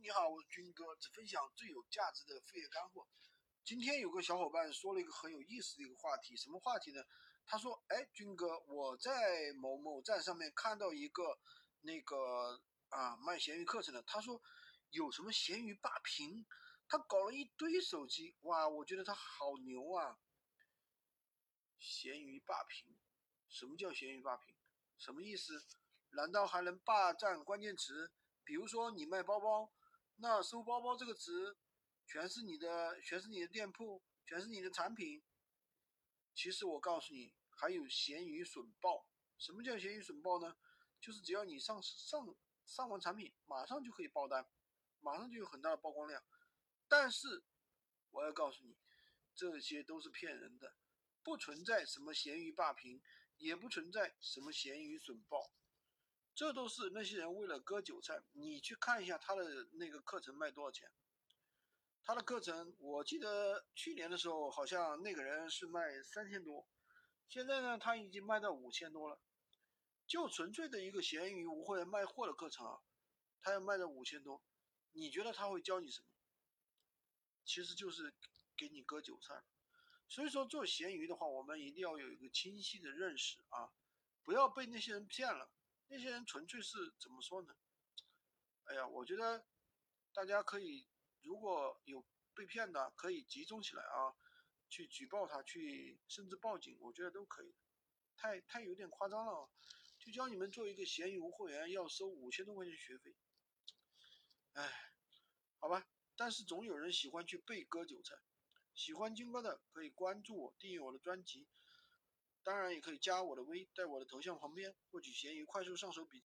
你好，我是军哥，只分享最有价值的副业干货。今天有个小伙伴说了一个很有意思的一个话题，什么话题呢？他说：“哎，军哥，我在某某站上面看到一个那个啊卖闲鱼课程的，他说有什么闲鱼霸屏，他搞了一堆手机，哇，我觉得他好牛啊！闲鱼霸屏，什么叫闲鱼霸屏？什么意思？难道还能霸占关键词？比如说你卖包包，那收包包这个词，全是你的，全是你的店铺，全是你的产品。其实我告诉你。”还有闲鱼损爆，什么叫闲鱼损爆呢？就是只要你上上上完产品，马上就可以爆单，马上就有很大的曝光量。但是我要告诉你，这些都是骗人的，不存在什么闲鱼霸屏，也不存在什么闲鱼损爆，这都是那些人为了割韭菜。你去看一下他的那个课程卖多少钱？他的课程我记得去年的时候，好像那个人是卖三千多。现在呢，他已经卖到五千多了，就纯粹的一个闲鱼无货源卖货的课程啊，他要卖到五千多，你觉得他会教你什么？其实就是给你割韭菜。所以说做闲鱼的话，我们一定要有一个清晰的认识啊，不要被那些人骗了。那些人纯粹是怎么说呢？哎呀，我觉得大家可以如果有被骗的，可以集中起来啊。去举报他，去甚至报警，我觉得都可以。太太有点夸张了，就教你们做一个闲鱼无货源，要收五千多块钱学费。哎，好吧，但是总有人喜欢去被割韭菜。喜欢金哥的可以关注我，订阅我的专辑，当然也可以加我的微，在我的头像旁边获取闲鱼快速上手笔记。